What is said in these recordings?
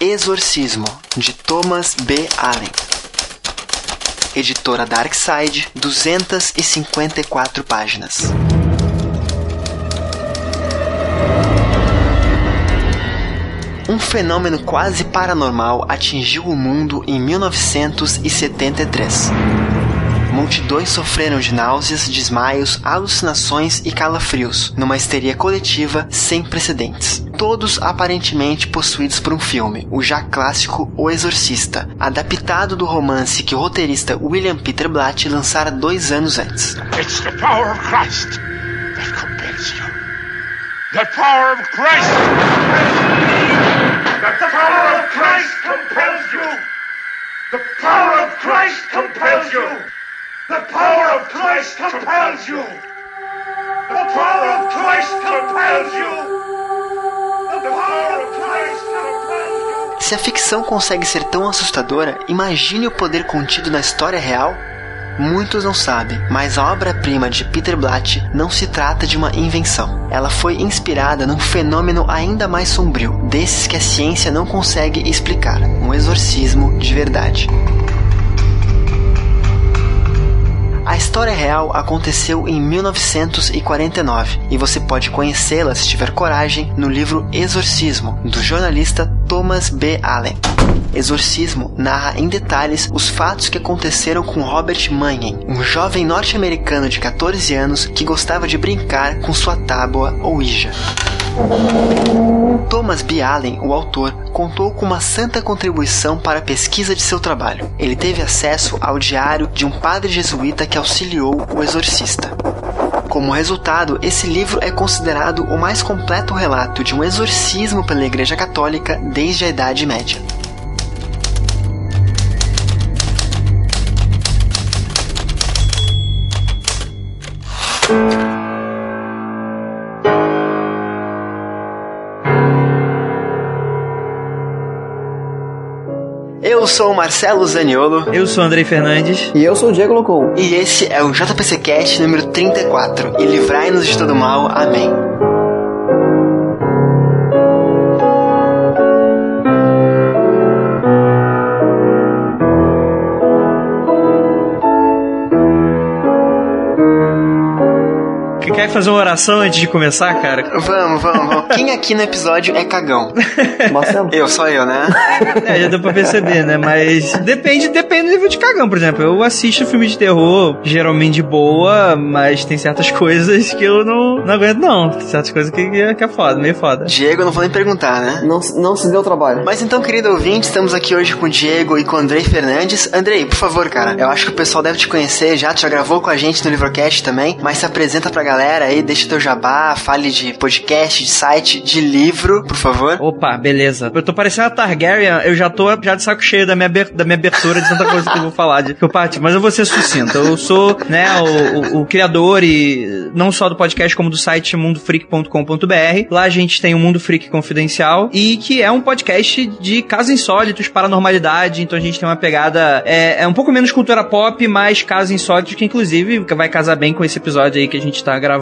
Exorcismo, de Thomas B. Allen. Editora Darkside, 254 páginas. Um fenômeno quase paranormal atingiu o mundo em 1973. Multidões sofreram de náuseas, desmaios, alucinações e calafrios, numa histeria coletiva sem precedentes. Todos aparentemente possuídos por um filme, o já clássico O Exorcista, adaptado do romance que o roteirista William Peter Blatt lançara dois anos antes. It's the power of Christ that compels you. The power of Christ The power of Christ compels you. The power of Christ compels you. The power of Christ compels you. The power of Christ compels you. Se a ficção consegue ser tão assustadora, imagine o poder contido na história real. Muitos não sabem, mas a obra-prima de Peter Blatt não se trata de uma invenção. Ela foi inspirada num fenômeno ainda mais sombrio, desses que a ciência não consegue explicar: um exorcismo de verdade. História real aconteceu em 1949 e você pode conhecê-la se tiver coragem no livro Exorcismo, do jornalista Thomas B. Allen. Exorcismo narra em detalhes os fatos que aconteceram com Robert Manning, um jovem norte-americano de 14 anos que gostava de brincar com sua tábua Ouija. Thomas B. Allen, o autor, contou com uma santa contribuição para a pesquisa de seu trabalho. Ele teve acesso ao diário de um padre jesuíta que auxiliou o exorcista. Como resultado, esse livro é considerado o mais completo relato de um exorcismo pela Igreja Católica desde a Idade Média. Sou o Marcelo Zaniolo Eu sou o Andrei Fernandes. E eu sou o Diego Locon. e esse é o JPC Cast número 34. E livrai-nos de todo mal. Amém. Quer fazer uma oração antes de começar, cara? Vamos, vamos, vamos. Quem aqui no episódio é cagão? Marcelo? Eu, só eu, né? É, já deu pra perceber, né? Mas depende, depende do nível de cagão, por exemplo. Eu assisto filme de terror, geralmente de boa, mas tem certas coisas que eu não, não aguento, não. Tem certas coisas que, que é- que é foda, meio foda. Diego, não vou nem perguntar, né? Não, se- não se deu trabalho. Mas então, querido ouvinte, estamos aqui hoje com o Diego e com o Andrei Fernandes. Andrei, por favor, cara, eu acho que o pessoal deve te conhecer já, tu já gravou com a gente no Livrocast também, mas se apresenta pra galera aí, deixa teu jabá, fale de podcast, de site, de livro, por favor. Opa, beleza. Eu tô parecendo a Targaryen, eu já tô já de saco cheio da minha, da minha abertura de tanta coisa que eu vou falar de parti, mas eu vou ser sucinto. Eu sou, né, o, o- o criador e não só do podcast, como do site mundofreak.com.br. Lá a gente tem o Mundo Freak Confidencial e que é um podcast de casos insólitos, paranormalidade, então a gente tem uma pegada é, é um pouco menos cultura pop, mais casos insólitos que inclusive vai casar bem com esse episódio aí que a gente tá gravando.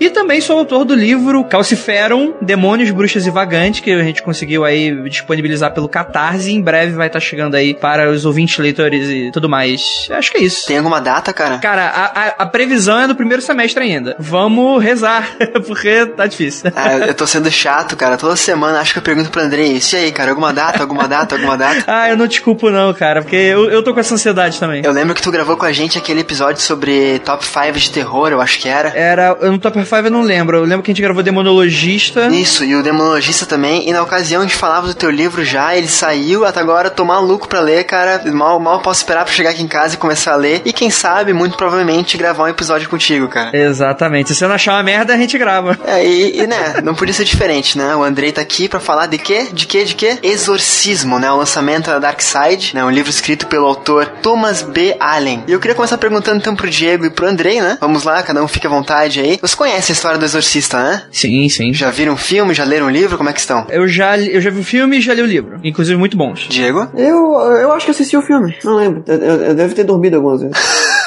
E também sou autor do livro Calciferum, Demônios, Bruxas e Vagantes, que a gente conseguiu aí disponibilizar pelo Catarse e em breve vai estar chegando aí para os ouvintes, leitores e tudo mais. Acho que é isso. Tem alguma data, cara? Cara, a, a, a previsão é do primeiro semestre ainda. Vamos rezar, porque tá difícil. Ah, eu- tô sendo chato, cara. Toda semana acho que eu pergunto pro Andrei isso. E aí, cara, alguma data, alguma data, alguma data? Ah, eu não te culpo não, cara, porque eu, eu tô com essa ansiedade também. Eu lembro que tu gravou com a gente aquele episódio sobre top 5 de terror, eu acho que era. Era, eu no Top 5 eu não lembro. Eu lembro que a gente gravou Demonologista. Isso, e o Demonologista também. E na ocasião a gente falava do teu livro já, ele saiu, até agora tô maluco pra ler, cara. Mal, mal posso esperar pra chegar aqui em casa e começar a ler. E quem sabe, muito provavelmente, gravar um episódio contigo, cara. Exatamente. Se você não achar uma merda, a gente grava. É, e, e, né, não podia ser diferente, né? O Andrei tá aqui pra falar de quê? De quê? De quê? Exorcismo, né? O lançamento da Dark Side, né? Um livro escrito pelo autor Thomas B. Allen. E eu queria começar perguntando então pro Diego e pro Andrei, né? Vamos lá, cada um fica à vontade aí. Você conhece a história do Exorcista, né? Sim, sim. Já viram um filme? Já leram um livro? Como é que estão? Eu já, eu já vi o filme e já li o livro. Inclusive, muito bons. Diego? Eu, eu acho que assisti o filme. Não lembro. Eu, eu, eu devo ter dormido algumas vezes.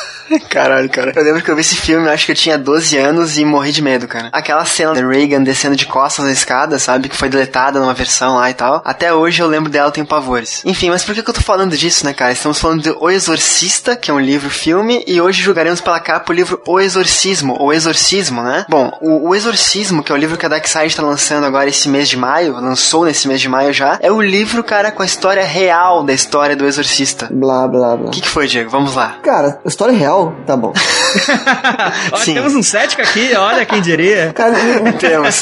Caralho, cara. Eu lembro que eu vi esse filme, acho que eu tinha 12 anos e morri de medo, cara. Aquela cena da Reagan descendo de costas na escada, sabe? Que foi deletada numa versão lá e tal. Até hoje eu lembro dela, tenho pavores. Enfim, mas por que, que eu tô falando disso, né, cara? Estamos falando de O Exorcista, que é um livro-filme, e hoje julgaremos pela capa o livro O Exorcismo, ou Exorcismo, né? Bom, o, o Exorcismo, que é o livro que a Dark Side tá lançando agora esse mês de maio, lançou nesse mês de maio já, é o livro, cara, com a história real da história do Exorcista. Blá, blá, blá. O que, que foi, Diego? Vamos lá. Cara, história real, tá bom. Olha, Sim. temos um cético aqui, olha quem diria. Cara, me- Temos.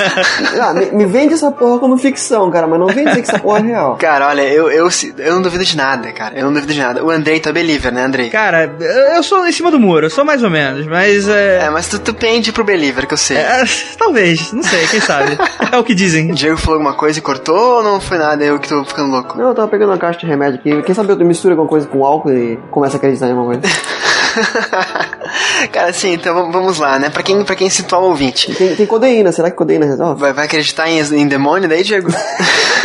ah, me- me vende essa porra como ficção, cara, mas não vem dizer que essa porra é real. Cara, olha, eu, eu, eu não duvido de nada, cara. Eu não duvido de nada. O Andrei tá believer, né, Andrei? Cara, eu sou em cima do muro, eu sou mais ou menos, mas é. É, mas tu, tu pende pro believer, que eu sei. é, talvez, não sei, quem sabe. É o que dizem. O Diego falou alguma coisa e cortou ou não foi nada? Eu que tô ficando louco. Não, eu tava pegando uma caixa de remédio aqui. Quem sabe eu mistura alguma coisa com álcool e começa a acreditar em alguma coisa. Cara, sim, então vamos- lá, né? Pra quem, pra quem situar o ouvinte. Tem, tem codeína, será que codeína resolve? Vai, vai acreditar em, em demônio daí, Diego?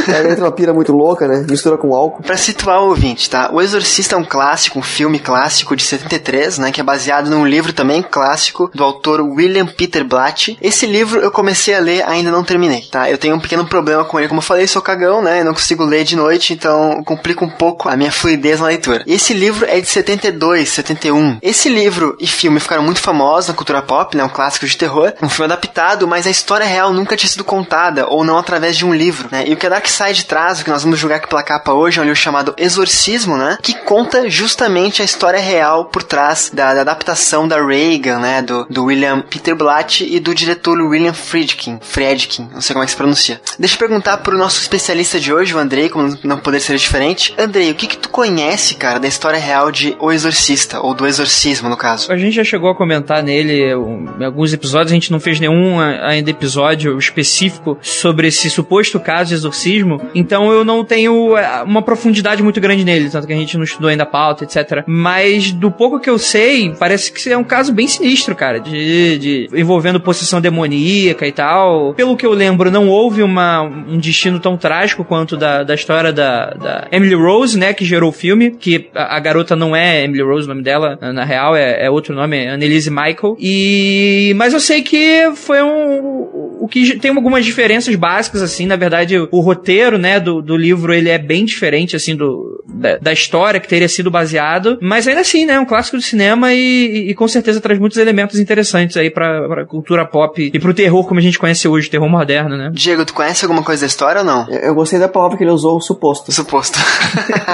Aí entra uma pira muito louca, né? Mistura com álcool. Pra situar o ouvinte, tá? O Exorcista é um clássico, um filme clássico de 73, né? Que é baseado num livro também clássico do autor William Peter Blatt. Esse livro eu comecei a ler, ainda não terminei, tá? Eu tenho um pequeno problema com ele, como eu falei, sou cagão, né? Eu não consigo ler de noite, então complica um pouco a minha fluidez na leitura. Esse livro é de 72, 71. Esse livro e filme ficaram muito famosos na cultura pop, né? Um clássico de terror. Um filme adaptado, mas a história real nunca tinha sido contada, ou não através de um livro, né? E o que a Dark Side traz, o que nós vamos julgar aqui pela capa hoje, é um livro chamado Exorcismo, né? Que conta justamente a história real por trás da, da adaptação da Reagan, né? Do, do William Peter Blatt e do diretor William Friedkin. Friedkin, não sei como é que se pronuncia. Deixa eu perguntar pro nosso especialista de hoje, o Andrei, como não poder ser diferente. Andrei, o que que tu conhece, cara, da história real de O Exorcista, ou do Exorcismo, no caso? A gente já chegou a comentar nele um, em alguns episódios, a gente não fez nenhum ainda episódio específico sobre esse suposto caso de exorcismo, então eu não tenho é, uma profundidade muito grande nele, tanto que a gente não estudou ainda a pauta, etc. Mas do pouco que eu sei, parece que é um caso bem sinistro, cara, de, de envolvendo possessão demoníaca e tal. Pelo que eu lembro, não houve uma, um destino tão trágico quanto da, da história da, da Emily Rose, né, que gerou o filme, que a, a garota não é Emily Rose, o nome dela, na real, é, é outro nome, é Annelise Michael. E mas eu sei que foi um o que tem algumas diferenças básicas assim, na verdade, o roteiro, né, do, do livro ele é bem diferente assim do da, da história que teria sido baseado, mas ainda assim, né, é um clássico do cinema e, e, e com certeza traz muitos elementos interessantes aí pra, pra cultura pop e pro terror como a gente conhece hoje, terror moderno, né? Diego, tu conhece alguma coisa da história ou não? Eu eu gostei da palavra que ele usou, suposto. Suposto.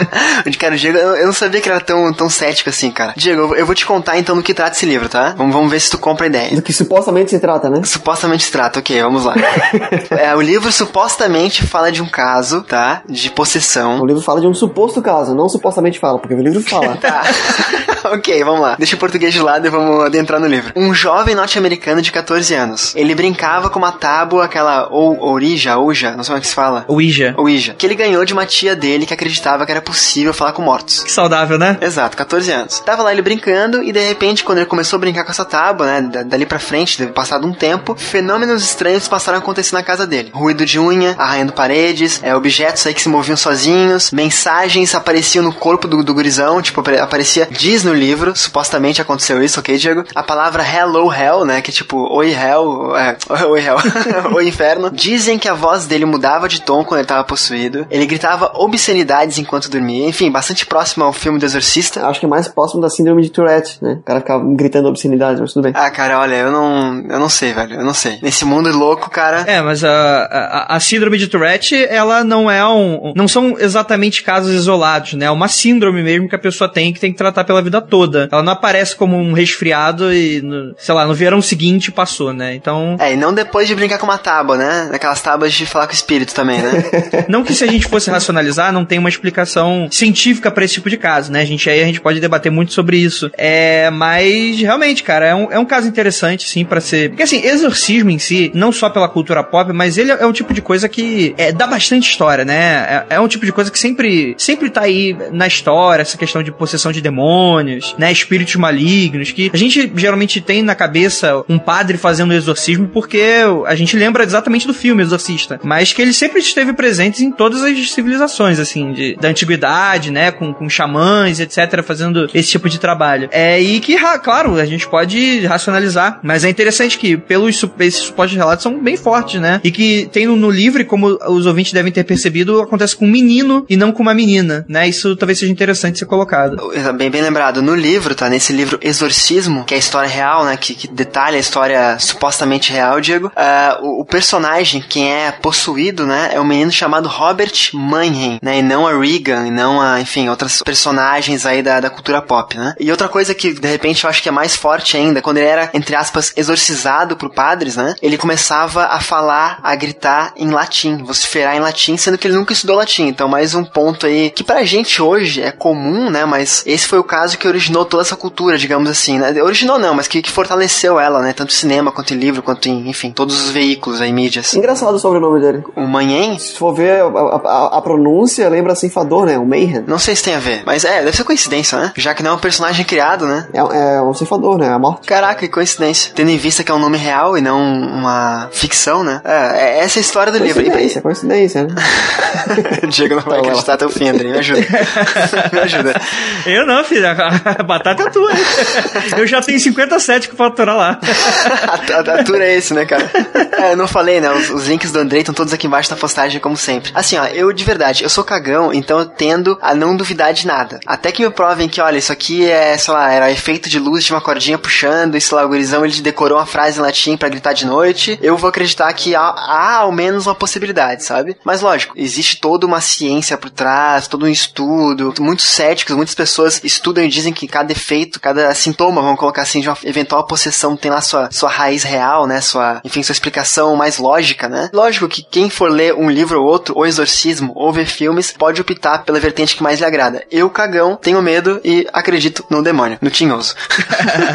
Onde, cara, o Diego, eu eu não sabia que era tão, tão cético assim, cara. Diego, eu- eu vou te contar então do que trata esse livro, tá? Vamos, vamos ver se tu compra a ideia. Do que supostamente se trata, né? Supostamente se trata, ok, vamos lá. é, o livro supostamente fala de um caso, tá? De O possessão. livro fala de um suposto caso, não supostamente fala, porque o livro fala. Tá. ok, vamos lá. Deixa o português de lado e vamos adentrar no livro. Um jovem norte-americano de 14 anos. Ele brincava com uma tábua, aquela ou orija, ouja, não sei como é que se fala. Ouija. Ouija, que ele ganhou de uma tia dele que acreditava que era possível falar com mortos. Que saudável, né? Exato, 14 anos. Tava lá ele brincando e de repente, quando ele começou a brincar com essa tábua, né, da- dali pra frente, deve passado um tempo, fenômenos estranhos passaram a acontecer na casa dele. Ruído de unha, arranhando paredes, é, objetos aí que se moviam sozinhos, mensagens apareciam no corpo do, do gurizão, tipo, apare- aparecia, diz no livro, supostamente aconteceu isso, ok, Diego? A palavra hello hell, né, que é tipo, oi hell, é, oi hell, oi inferno. Dizem que a voz dele mudava de tom quando ele tava possuído, ele gritava obscenidades enquanto dormia, enfim, bastante próximo ao filme do Exorcista. Acho que é mais próximo da síndrome de Tourette, né? O cara ficava gritando obscenidade, mas tudo bem. Ah, cara, olha, eu não, eu não sei, velho, eu não sei. Nesse mundo louco, cara, É, mas a, a, a síndrome de Tourette, ela não é um. Não são exatamente casos isolados, né? É uma síndrome mesmo que a pessoa tem que tem que tratar pela vida toda. Ela não aparece como um resfriado e, no- sei lá, no verão seguinte passou, né? Então. É, e não depois de brincar com uma tábua, né? Aquelas tábuas de falar com o espírito também, né? Não que se a gente fosse racionalizar, não tem uma explicação científica pra esse tipo de caso, né? A gente aí a gente pode debater muito sobre isso. É, mas realmente, cara, é um, é um caso interessante, sim, pra ser. Porque assim, exorcismo em si não não só pela cultura pop, mas ele é um tipo de coisa que é, dá bastante história, né? É, é, um tipo de coisa que sempre, sempre tá aí na história, essa questão de possessão de demônios, né? Espíritos malignos, que a gente geralmente tem na cabeça um padre fazendo exorcismo porque a gente lembra exatamente do filme Exorcista, mas que ele sempre esteve presente em todas as civilizações, assim, de, da antiguidade, né? Com, com xamãs, etc., fazendo esse tipo de trabalho. É, e que, claro, a gente pode racionalizar, mas é interessante que pelos supostos relatos são bem fortes, né? E que tem no, no livro, como os ouvintes devem ter percebido, acontece com um menino e não com uma menina, né? Isso talvez seja interessante ser colocado. Bem, bem lembrado. No livro, tá? Nesse livro Exorcismo, que é a história real, né? Que, que detalha a história supostamente real, Diego. Uh, o, o, personagem, quem é possuído, né? É um menino chamado Robert Mannheim, né? E não a Regan, e não a, enfim, outras personagens aí da, da cultura pop, né? E outra coisa que, de repente, eu acho que é mais forte ainda, quando ele era, entre aspas, exorcizado por padres, né? Ele começava a falar, a gritar em latim, vociferar em latim, sendo que ele nunca estudou latim. Então, mais um ponto aí que pra gente hoje é comum, né? Mas esse foi o caso que originou toda essa cultura, digamos assim, né? Originou não, mas que, que fortaleceu ela, né? Tanto cinema quanto em livro, quanto em, enfim, todos os veículos aí, mídias. Engraçado o sobrenome dele. O Manhen? Se for ver a, a, a pronúncia, lembra ceifador, né? O Mayhem. Não sei se tem a ver, mas é, deve ser coincidência, né? Já que não é um personagem criado, né? É, é um ceifador, né? A morte. Caraca, que coincidência. Tendo em vista que é um nome real e não uma ficção, né? É, é essa é a história do livro. Coincidência, coincidência, né? Diego não vai tá acreditar até o fim, André. Me ajuda. Me ajuda. Eu não, filho. A batata é tua. Eu já tenho 57 que faturar lá. a, a, tour é esse, né, cara? É, eu não falei, né? Os, os, links do Andrei estão todos aqui embaixo na postagem, como sempre. Assim, ó, eu de verdade, eu sou cagão, então eu tendo a não duvidar de nada. Até que me provem que, olha, isso aqui é, sei lá, era efeito de luz de uma cordinha puxando, e sei lá, o gurizão ele decorou uma frase em latim para gritar de noite. Eu vou acreditar que há, há ao menos uma possibilidade, sabe? Mas lógico, existe toda uma ciência por trás, todo um estudo. Muitos céticos, muitas pessoas estudam e dizem que cada efeito, cada sintoma, vamos colocar assim, de uma eventual possessão tem lá sua, sua raiz real, né? Sua, enfim, sua explicação mais lógica, né? Lógico que quem for ler um livro ou outro, ou exorcismo, ou ver filmes, pode optar pela vertente que mais lhe agrada. Eu, cagão, tenho medo e acredito no demônio, no tinhoso.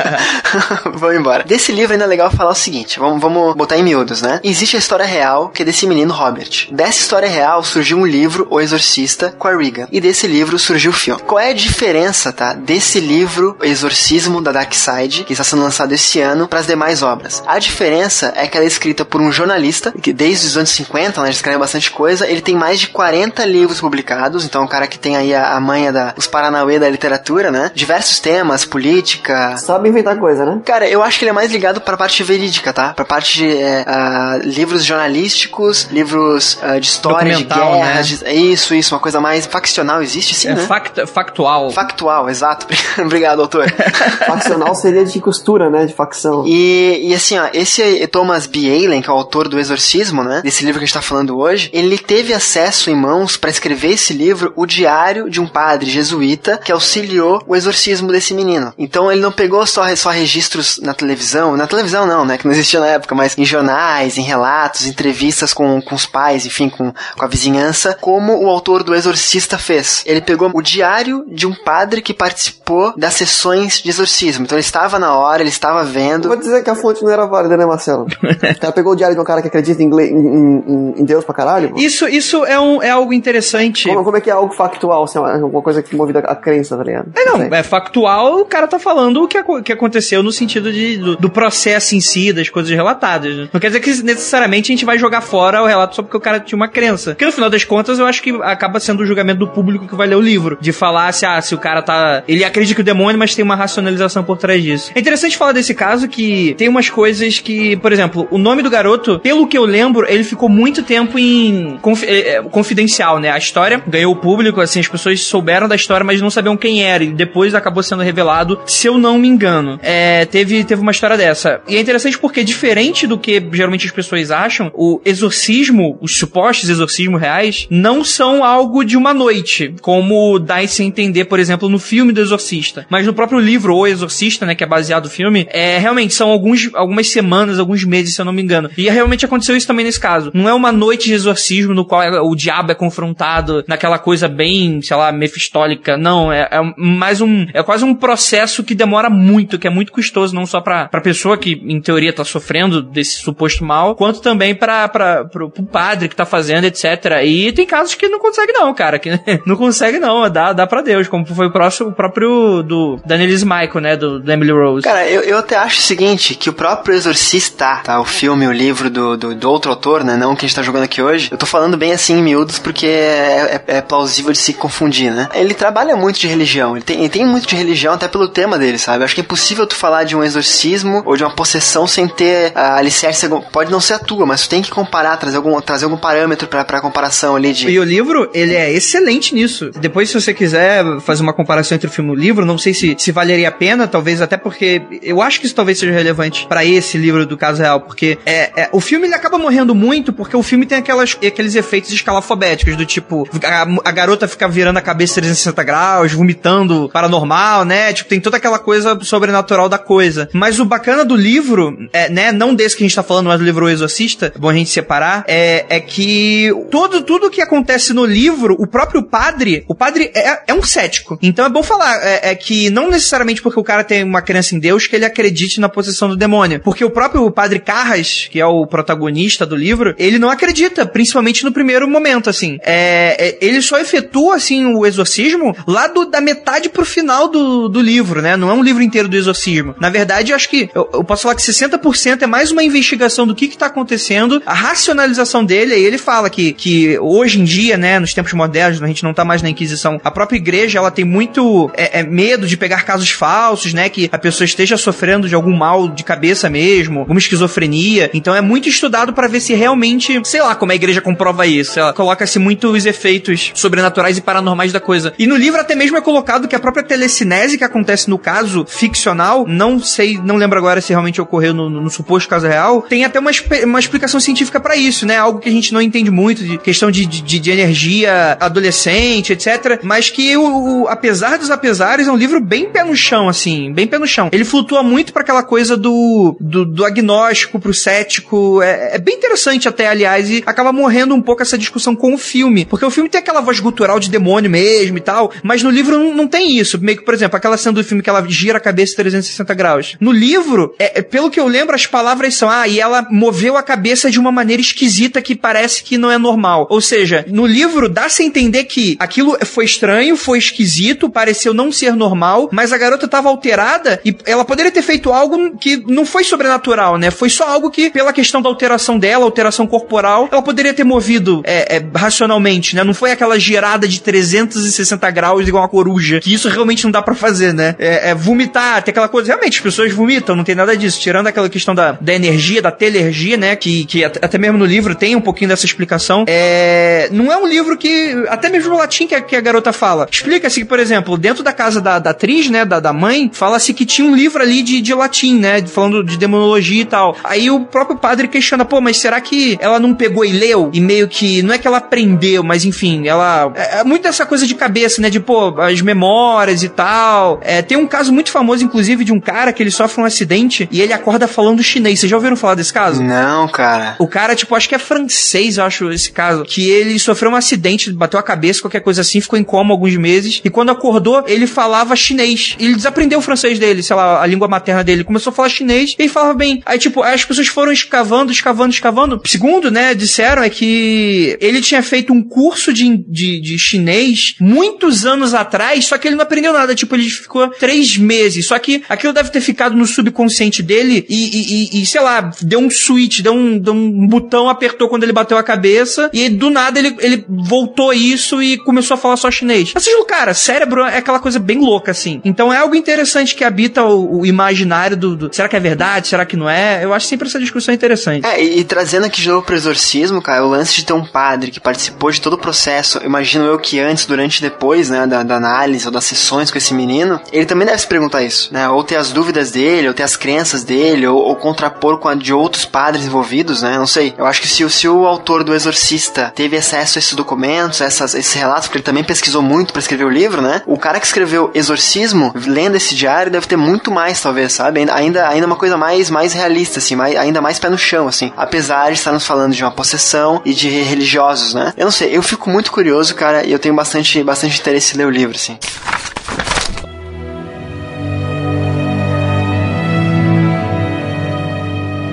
vamos embora. Desse livro ainda é legal falar o seguinte, vamos, vamos botar em miúdos, né? Existe a história real, que é desse menino Robert. Dessa história real surgiu um livro, O Exorcista, com a Regan. E desse livro surgiu o filme. Qual é a diferença, tá? Desse livro, O Exorcismo da Dark Side, que está sendo lançado esse ano, para as demais obras. A diferença é que ela é escrita por um jornalista, que desde os anos 50, né, ele escreve bastante coisa, ele tem mais de 40 livros publicados, então é um cara que tem aí a, a manha da, os paranauê da literatura, né? Diversos temas, política... Sabe inventar coisa, né? Cara, eu acho que ele é mais ligado pra parte verídica, tá? Pra parte de é, uh, livros jornalísticos, livros uh, de história, de guerra, né? de, isso, isso, uma coisa mais faccional, existe sim, é né? Fact, factual. Factual, exato. Obrigado, doutor. faccional seria de costura, né? De facção. E, e assim, ó, esse Thomas B. Allen, que é o autor do Exorcismo, né? Desse livro que a gente tá falando hoje, ele teve acesso em mãos para escrever esse livro, o diário de um padre jesuíta que auxiliou o exorcismo desse menino. Então ele não pegou só, só registros na televisão, na televisão não, né? Que não existia na época, mas em jornais, em relatos, entrevistas com, com os pais, enfim, com, com a vizinhança, como o autor do Exorcista fez. Ele pegou o diário de um padre que participou das sessões de exorcismo. Então ele estava na hora, ele estava vendo. Vou dizer que a fonte não era válida, né, Marcelo? o cara pegou o diário de um cara que acredita em, em, em, em Deus pra caralho? Pô. Isso, isso é, um, é algo interessante. Como, como é que é algo factual, assim, alguma coisa que movida a crença, tá ligado? É, não, é factual, o cara tá falando o que, que aconteceu no sentido de, do, do processo em si, das coisas relatadas. Né? Não quer dizer que necessariamente a gente vai jogar fora o relato só porque o cara tinha uma crença. Porque no final das contas, eu acho que acaba sendo o julgamento do público que vai ler o livro. De falar se, ah, se o cara tá. Ele acredita que o demônio, mas tem uma racionalização por trás disso. É interessante falar desse caso que tem umas coisas que, por exemplo, o nome do garoto, pelo que eu lembro, ele ficou muito tempo em conf é, confidencial, né? A história ganhou o público, assim, as pessoas souberam da história, mas não sabiam quem era. E depois acabou sendo revelado, se eu não me engano. É, teve, teve uma história dessa. E é interessante porque, diferente do que geralmente as pessoas acham, o exorcismo, os supostos exorcismos reais, não são algo de uma noite, como dá-se a entender, por exemplo, no filme do Exorcista. Mas no próprio livro, O Exorcista, né, que é baseado no filme, é, realmente são alguns, algumas semanas, alguns meses, se eu não me engano. E realmente aconteceu isso também nesse caso. Não é uma noite de exorcismo no qual o diabo é confrontado naquela coisa bem, sei lá, mefistólica. Não, é, é mais um, é quase um processo que demora muito, que é muito custoso, não só pra, pra pessoa que, em teoria, tá sofrendo desse suposto mal, quanto também para pro, pro padre que tá fazendo, etc. E tem casos que não consegue não, cara, que não consegue não, dá, dá pra Deus, como foi o, próximo, o próprio do Danielis Michael, né, do, do Emily Rose. Cara, eu, eu até acho o seguinte, que o próprio Exorcista, tá, o filme, o livro do, do, do outro autor, né, não que a gente tá jogando aqui hoje, eu tô falando bem assim em miúdos porque é, é, é plausível de se confundir, né? Ele trabalha muito de religião, ele tem, ele tem muito de religião até pelo tema dele, sabe? Eu acho que é impossível tu falar de um exorcismo ou de uma possessão sem ter a alicerce, pode não ser a tua, mas tu tem que comparar, trazer algum, trazer algum parâmetro pra, pra comparação ali de... E o livro, ele é excelente nisso. Depois, se você quiser fazer uma comparação entre o filme e o livro, não sei se, se valeria a pena, talvez até porque eu acho que isso talvez seja relevante para esse livro do caso real, porque é, é, o filme ele acaba morrendo muito porque o filme tem aquelas, aqueles efeitos escalafobéticos, do tipo, a, a garota fica virando a cabeça 360 graus, vomitando paranormal, né? Tipo, tem toda aquela coisa sobrenatural da coisa. Mas o bacana do livro, é, né, não desse que a gente tá falando, mas do livro O Exorcista, é bom a gente separar, é, é que todo, tudo que acontece no livro, o próprio padre, o padre é, é um cético. Então é bom falar, é, é, que não necessariamente porque o cara tem uma crença em Deus que ele acredite na possessão do demônio. Porque o próprio padre Carras, que é o protagonista do livro, ele não acredita, principalmente no primeiro momento, assim. É, é, ele só efetua, assim, o exorcismo lá do, da metade pro final do, do livro, né? Não é um livro inteiro do exorcismo. Na verdade, acho que eu, eu posso falar que 60% é mais uma investigação do que que tá acontecendo, a racionalização dele, aí ele fala que, que hoje em dia, né, nos tempos modernos, a gente não tá mais na Inquisição, a própria igreja, ela tem muito é, é, medo de pegar casos falsos, né, que a pessoa esteja sofrendo de algum mal de cabeça mesmo, alguma esquizofrenia. Então é muito estudado para ver se realmente, sei lá, como a igreja comprova isso. Ela coloca-se muitos efeitos sobrenaturais e paranormais da coisa. E no livro até mesmo é colocado que a própria telecinese que acontece no caso ficcional, não sei, não lembro agora se realmente ocorreu no, no suposto caso real, tem até uma, uma explicação científica para isso, né? Algo que a gente não entende muito, de questão de, de, de energia adolescente, etc. Mas que, o, o, apesar dos apesares, é um livro bem pé no chão, assim, bem pé no chão. Ele flutua muito para aquela coisa do, do, do, agnóstico pro cético. É, é, bem interessante até, aliás, e acaba morrendo um pouco essa discussão com o filme. Porque o filme tem aquela voz gutural de demônio mesmo e tal, mas no livro não, não tem isso. Meio que, por exemplo, aquela cena do filme que ela gira a cabeça 360 graus. No livro, é, é, pelo que eu lembro, as palavras são, ah, e ela moveu a cabeça de uma maneira esquisita que parece que não é normal. Ou seja, no livro dá-se a entender que aquilo foi estranho, foi esquisito, pareceu não ser normal, mas a garota estava alterada e ela poderia ter feito algo que não foi sobrenatural, né? Foi só algo que, pela questão da alteração dela, alteração corporal, ela poderia ter movido é, é, racionalmente, né? Não foi aquela girada de 360 graus igual uma coruja, que isso realmente não dá para fazer, né? É, é, vomitar, tem aquela coisa, realmente, as pessoas vomitam, não tem nada disso, tirando aquela questão da, da energia, da telergia, né? Que, que até mesmo no livro tem um pouquinho dessa explicação. É, não é um livro que, até mesmo no latim que a, que a garota fala, explica-se que, por exemplo, dentro da casa da, da atriz, né, da, da mãe, fala-se que tinha um livro ali de, de latim, né, falando de demonologia e tal. Aí o próprio padre questiona, pô, mas será que ela não pegou e leu? E meio que, não é que ela aprendeu, mas enfim, ela, é, é muito dessa coisa de cabeça, né, de, pô, as memórias e tal. É, tem um caso muito famoso, inclusive, de um cara que ele sofre um acidente e ele acorda falando chinês. Vocês já ouviram falar desse caso? Não, cara. O cara, tipo, acho que é francês, eu acho, esse caso, que ele sofreu um acidente, bateu a cabeça, qualquer coisa assim, ficou em coma alguns meses, e quando acordou, ele falava chinês. Ele desaprendeu o francês dele, sei lá, a língua materna dele. Começou a falar chinês e ele falava bem. Aí, tipo, as pessoas foram escavando, escavando, escavando. Segundo, né, disseram é que ele tinha feito um curso de, de, de chinês muitos anos atrás, só que ele não aprendeu nada. Tipo, ele ficou três meses. Só que aquilo deve ter ficado no subconsciente dele e, e, e, sei lá, deu um switch, deu um, deu um botão, apertou quando ele bateu a cabeça e do nada ele, ele voltou isso e começou a falar só chinês. Seja, cara, cérebro é aquela coisa bem louca, assim. Então é algo interessante que habita o, o imaginário do, do, Será que é verdade? Será que não é? Eu acho sempre essa discussão interessante. É, e, e trazendo aqui de novo pro exorcismo, cara, o lance de ter um padre que participou de todo o processo, imagino eu que antes, durante e depois, né, da, da análise ou das sessões com esse menino, ele também deve se perguntar isso, né? Ou ter as dúvidas dele, ou ter as crenças dele, ou, ou contrapor com a de outros padres envolvidos, né? Não sei. Eu acho que se, se o autor do Exorcista teve acesso a esses documentos, essas, esses relatos, porque ele também pesquisou muito para escrever o livro, né? O cara que escreveu Exorcismo, lendo esse diário, deve ter muito mais, talvez, sabe? Ainda, ainda uma coisa mais, mais realista, assim, mais, ainda mais pé no chão, assim. Apesar de estarmos falando de uma possessão e de religiosos, né? Eu não sei, eu fico muito curioso, cara, e eu tenho bastante, bastante interesse em ler o livro, assim.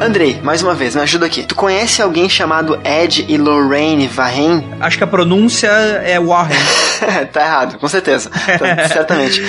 Andrei, mais uma vez, me ajuda aqui. Tu conhece alguém chamado Ed e Lorraine Varren? Acho que a pronúncia é Warren. tá errado, com certeza. Então, certamente.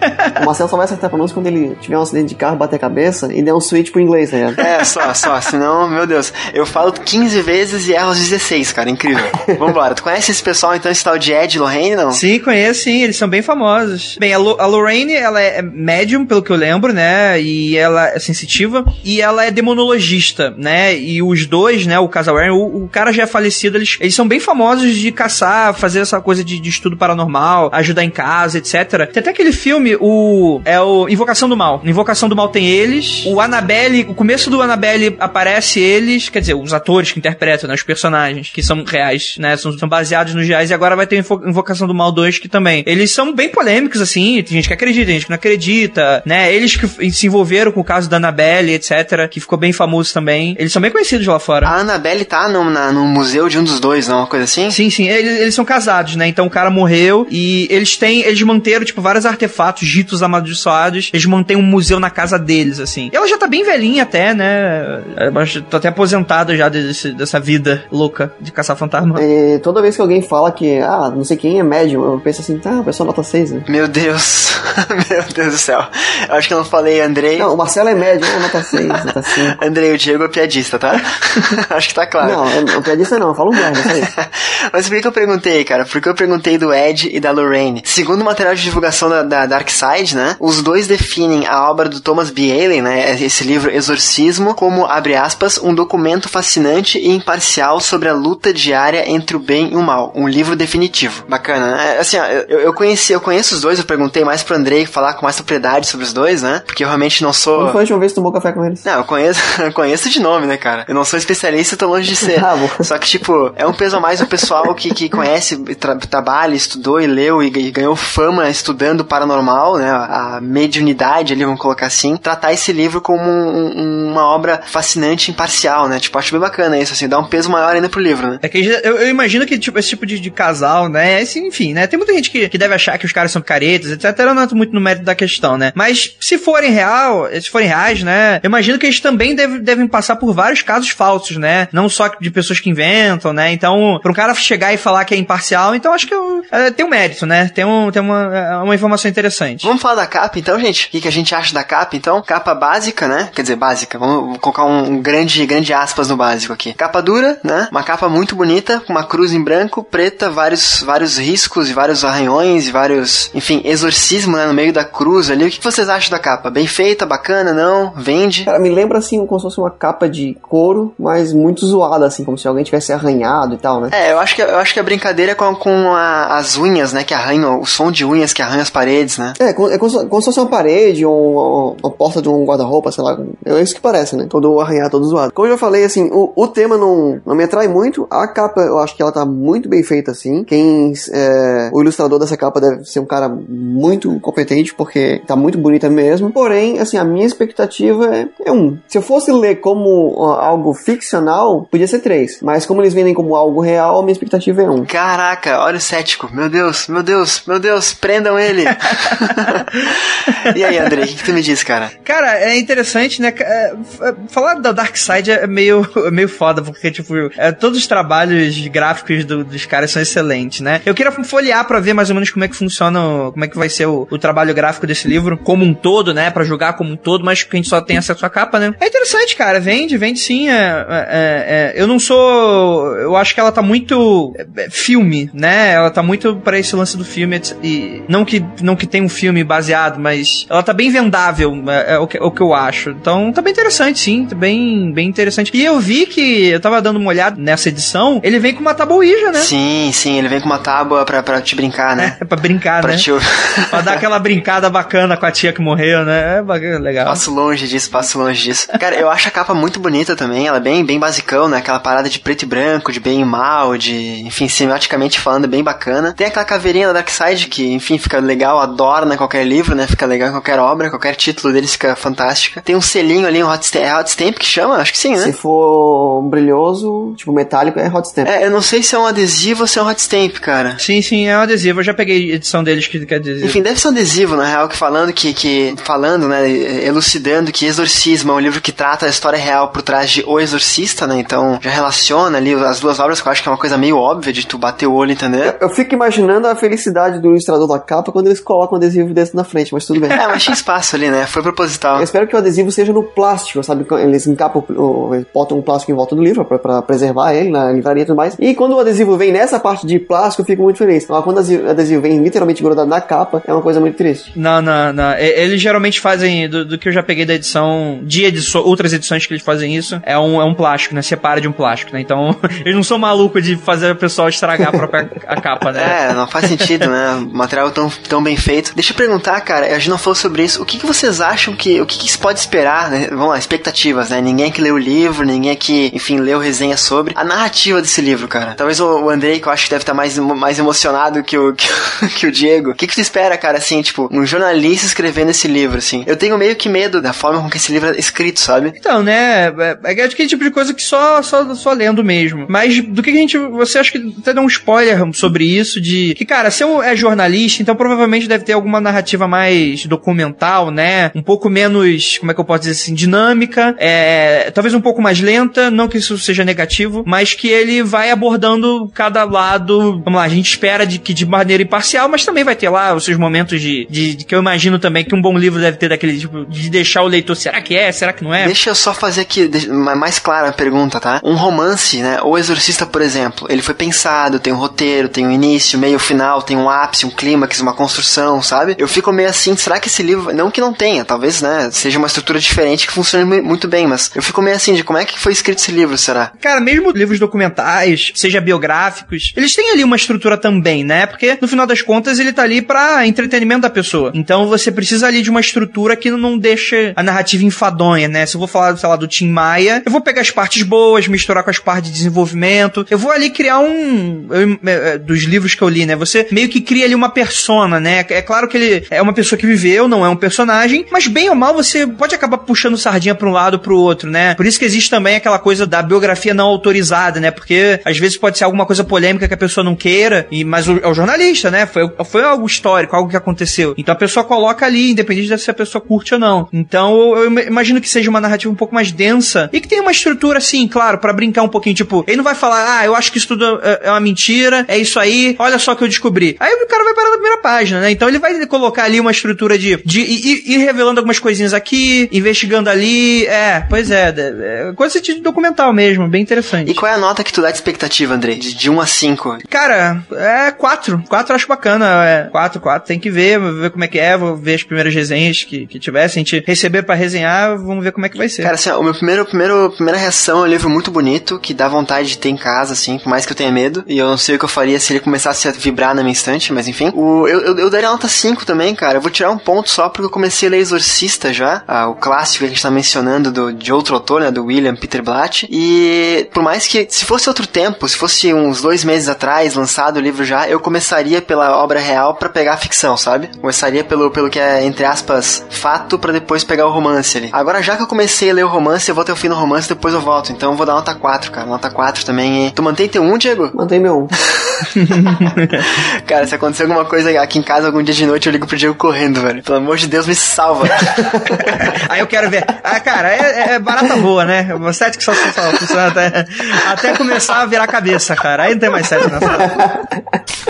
O Marcelo só vai acertar a pronúncia quando ele tiver um acidente de carro, bater a cabeça e der um switch pro inglês, tá ligado? É, só, só. Senão, meu Deus. Eu falo 15 vezes e erro aos 16, cara. Incrível. Vambora. Tu conhece esse pessoal, então, esse tal de Ed e Lorraine, não? Sim, conheço, sim. Eles são bem famosos. Bem, a, Lo a Lorraine, ela é médium, pelo que eu lembro, né? E ela é sensitiva. E ela é demonologista, né? E os dois, né? O casal Warren, o, o cara já é falecido, eles, eles são bem famosos de caçar, fazer essa coisa de, de estudo paranormal, ajudar em casa, etc. Tem até aquele filme, o. É o Invocação do Mal. Invocação do Mal tem eles. O Annabelle, o começo do Annabelle aparece eles, quer dizer, os atores que interpretam, né? Os personagens, que são reais, né? São, são baseados nos reais. E agora vai ter Invocação do Mal 2 que também. Eles são bem polêmicos, assim. Tem gente que acredita, tem gente que não acredita, né? Eles que se envolveram com o caso da Annabelle, etc. Que ficou bem famoso também. Eles são bem conhecidos lá fora. A Annabelle tá no, na- no museu de um dos dois, não? Uma coisa assim? Sim, sim, eles, eles são casados, né? Então o cara morreu e eles têm, eles manteram, tipo, vários artefatos, ditos amaldiçoados, eles mantêm um museu na casa deles, assim. Ela já tá bem velhinha até, né? Eu Tô até aposentado já desse- dessa vida louca de caçar fantasma. E toda vez que alguém fala que, ah, não sei quem é médium, eu penso assim, tá, a pessoa nota 6, né? Meu Deus. Meu Deus do céu. Eu acho que eu não falei Andrei. Não, o Marcelo é médium, nota 6, nota 5. Andrei, o Diego é piadista, tá? acho que tá claro. Não, eu- não piadista não, eu falo merda, isso aí. Mas por que que eu perguntei, cara? Porque eu perguntei do Ed e da Lorraine. Segundo o material de divulgação da, da Dark Side, né? Os dois definem a obra do Thomas B. Allen, né? Esse livro Exorcismo, como, abre aspas, um documento fascinante e imparcial sobre a luta diária entre o bem e o mal. Um livro definitivo. Bacana, né? É, Assim, ó, eu, eu conheci, eu conheço os dois, eu perguntei mais pro Andrei falar com mais propriedade sobre os dois, né? Porque eu realmente não sou. Quando foi a última vez que tomou café com eles? Não, eu conheço, eu conheço de nome, né, cara? Eu não sou especialista, tô longe de ser. Ah. Só que, tipo, é um peso a mais o pessoal que, que conhece, tra trabalha, estudou e leu e, e ganhou fama estudando paranormal, né? A mediunidade ali, vamos colocar assim. Tratar esse livro como um- um- uma obra fascinante imparcial, né? Tipo, acho bem bacana isso, assim, dá um peso maior ainda pro livro, né? É que eu, eu imagino que, tipo, esse tipo de, de casal, né? Esse, enfim, né? Tem muita gente que, que deve achar que os caras são caretas, etc. Eu não entro muito no mérito da questão, né? Mas se forem real, se forem reais, né? Eu imagino que eles também deve, devem passar por vários casos falsos, né? Não só de pessoas que inventam, né? Então, pra um cara chegar e falar que é imparcial, então acho que eu, é, tem um mérito, né? Tem, um, tem uma, é, uma informação interessante. Vamos falar da capa então, gente? O que, que a gente acha da capa então? Capa básica, né? Quer dizer, básica. Vamos colocar um, um grande, grande aspas no básico aqui. Capa dura, né? Uma capa muito bonita, com uma cruz em branco, preta, vários, vários riscos e vários arranhões e vários, enfim, exorcismo, né? No meio da cruz ali. O que, que vocês acham da capa? Bem feita, bacana, não? Vende? Cara, me lembra assim como se fosse uma capa de couro, mas muito zoada, assim, como se alguém tivesse arranhado e tal, né? É, eu acho que, eu acho que a brincadeira é com, com a- as unhas, né? Que arranham, o som de unhas que arranha as paredes, né? É, é como, se, como se fosse uma parede ou uma, uma porta de um guarda-roupa, sei lá. É isso que parece, né? Todo arranhado, todo zoado. Como eu já falei, assim, o, o tema não, não me atrai muito. A capa, eu acho que ela tá muito bem feita, assim. Quem. É, o ilustrador dessa capa deve ser um cara muito competente, porque tá muito bonita mesmo. Porém, assim, a minha expectativa é, é um. Se eu fosse ler como ó, algo ficcional, podia ser três. Mas como eles vendem como algo real, a minha expectativa é um. Caraca, olha o cético. Meu Deus, meu Deus, meu Deus, prendam ele. e aí, Andrei, o que, tu me diz, cara? Cara, é interessante, né? É, f- falar da Dark Side é meio, é meio foda, porque, tipo, é, todos os trabalhos gráficos do- dos caras são excelentes, né? Eu queria folhear pra ver mais ou menos como é que funciona, como é que vai ser o, o trabalho gráfico desse livro, como um todo, né? Pra jogar como um todo, mas que a gente só tem acesso à capa, né? É interessante, cara, vende, vende sim. é- é- é- eu não sou. Eu acho que ela tá muito é, é, filme, né? Ela tá muito pra esse lance do filme. E não que, não que tenha um filme baseado, mas ela tá bem vendável, é, é o, que, é o que eu acho. Então tá bem interessante, sim. Tá bem, bem interessante. E eu vi que eu tava dando uma olhada nessa edição, ele vem com uma tabuíja, né? Sim, sim, ele vem com uma tábua pra, pra te brincar, né? É pra brincar, Pra né? te... pra dar aquela brincada bacana com a tia que morreu, né? É bacana, legal. Passo longe disso, passo longe disso. Cara, eu acho a capa muito bonita também. Ela é bem, bem basicão, né? Aquela parada de preto e branco, de bem e mal, de, enfim, semioticamente falando, bem bacana. Tem aquela caveirinha da Darkseid que, enfim, fica legal, adoro orna qualquer livro, né? Fica legal em qualquer obra, qualquer título deles fica fantástica. Tem um selinho ali, um hot stamp, é hot stamp que chama? Acho que sim, né? Se for brilhoso, tipo metálico, é hot stamp. É, eu não sei se é um adesivo ou se é um hot stamp, cara. Sim, sim, é um adesivo. Eu já peguei edição deles que quer adesivo. Enfim, deve ser um adesivo, na real, que falando que, que falando, né, elucidando que Exorcismo é um livro que trata a história real por trás de O Exorcista, né? Então já relaciona ali as duas obras, que eu acho que é uma coisa meio óbvia de tu bater o olho e entender. Eu fico imaginando a felicidade do ilustrador da capa quando eles colocam adesivo desse na frente, mas tudo bem. É, mas tinha espaço ali, né? Foi proposital. Eu espero que o adesivo seja no plástico, sabe? Eles encapam, o- eles botam um plástico em volta do livro pra, pra preservar ele na livraria e tudo mais. E quando o adesivo vem nessa parte de plástico, eu fico muito feliz. Agora, quando o adesivo- vem literalmente grudado na capa, é uma coisa muito triste. Não, não, não. Eles geralmente fazem, do, do que eu já peguei da edição, de ediço, outras edições que eles fazem isso, é um, é um plástico, né? Separa de um plástico, né? Então, eles não são malucos de fazer o pessoal estragar a própria a capa, né? É, não faz sentido, né? O material tão, tão bem feito. Deixa eu perguntar, cara, a gente não falou sobre isso. O que, que vocês acham que. O que, que se pode esperar, né? Vamos lá, expectativas, né? Ninguém que leu o livro, ninguém que, enfim, leu resenha sobre. A narrativa desse livro, cara. Talvez o, Andrei, que eu acho que deve estar mais, mais emocionado que o, que, que o Diego. O que, que tu espera, cara, assim, tipo, um jornalista escrevendo esse livro, assim? Eu tenho meio que medo da forma com que esse livro é escrito, sabe? Então, né? É, é aquele tipo de coisa que só, só, só lendo mesmo. Mas do que a gente. Você acha que até deu um spoiler sobre isso? De que, cara, se eu é jornalista, então provavelmente deve ter alguma narrativa mais documental, né? Um pouco menos, como é que eu posso dizer assim, dinâmica. É, talvez um pouco mais lenta. Não que isso seja negativo, mas que ele vai abordando cada lado. Vamos lá, a gente espera de que de maneira imparcial, mas também vai ter lá os seus momentos de, de, de que eu imagino também que um bom livro deve ter daquele tipo de deixar o leitor. Será que é? Será que não é? Deixa eu só fazer aqui mais clara a pergunta, tá? Um romance, né? O Exorcista, por exemplo, ele foi pensado, tem um roteiro, tem um início, meio, final, tem um ápice, um clímax, uma construção, sabe? Eu fico meio assim, será que esse livro. Não que não tenha, talvez, né? Seja uma estrutura diferente que funcione mu- muito bem, mas eu fico meio assim de como é que foi escrito esse livro, será? Cara, mesmo livros documentais, seja biográficos, eles têm ali uma estrutura também, né? Porque no final das contas ele tá ali pra entretenimento da pessoa. Então você precisa ali de uma estrutura que não deixa a narrativa enfadonha, né? Se eu vou falar, sei lá, do Tim Maia, eu vou pegar as partes boas, misturar com as partes de desenvolvimento. Eu vou ali criar um. eu- é, dos livros que eu li, né? Você meio que cria ali uma persona, né? É claro que ele é uma pessoa que viveu, não é um personagem, mas bem ou mal você pode acabar puxando sardinha pra um lado ou pro outro, né? Por isso que existe também aquela coisa da biografia não autorizada, né? Porque às vezes pode ser alguma coisa polêmica que a pessoa não queira, e, mas o, é o jornalista, né? Foi, foi algo histórico, algo que aconteceu. Então a pessoa coloca ali, independente de se a pessoa curte ou não. Então eu, eu imagino que seja uma narrativa um pouco mais densa e que tenha uma estrutura, assim, claro, pra brincar um pouquinho. Tipo, ele não vai falar, ah, eu acho que isso tudo é, é uma mentira, é isso aí, olha só o que eu descobri. Aí o cara vai parar na primeira página, né? Então ele vai colocar ali uma estrutura de, de ir, revelando algumas coisinhas aqui, investigando ali. É, pois é, é coisa de documental mesmo, bem interessante. E qual é a nota que tu dá de expectativa, Andrei? De, de 1 a 5? Cara, é quatro. Quatro eu acho bacana. É quatro, quatro. Tem que ver, vou ver como é que é, vou ver as primeiras resenhas que, que tiver. Se a gente receber pra resenhar, vamos ver como é que vai ser. Cara, assim, ó, o meu primeiro, primeiro, primeira reação é um livro muito bonito, que dá vontade de ter em casa, assim, por mais que eu tenha medo. E eu não sei o que eu faria se ele começasse a vibrar na minha estante, mas enfim. O, eu, eu, eu daria nota 5 também, cara. Eu vou tirar um ponto só porque eu comecei a ler Exorcista já, ah, o clássico que a gente tá mencionando do, de outro autor, né, do William Peter Blatt. E por mais que, se fosse outro tempo, se fosse uns dois meses atrás, lançado o livro já, eu começaria pela obra real pra pegar a ficção, sabe? Começaria pelo, pelo que é, entre aspas, fato pra depois pegar o romance ali. Agora, já que eu comecei a ler o romance, eu vou até o fim do romance, depois eu volto. Então eu vou dar nota 4, cara. Nota 4 também. E... Tu mantém teu 1, Diego? Mantém meu um. cara, se acontecer alguma coisa aqui em casa algum dia de noite, eu ligo pro Diego correndo, velho. Pelo amor de Deus, me salva. Aí eu quero ver. Ah, cara, é, é barata boa, né? Sete que só, só, só funciona até, até começar a virar cabeça, cara. Aí não tem mais sete nessa.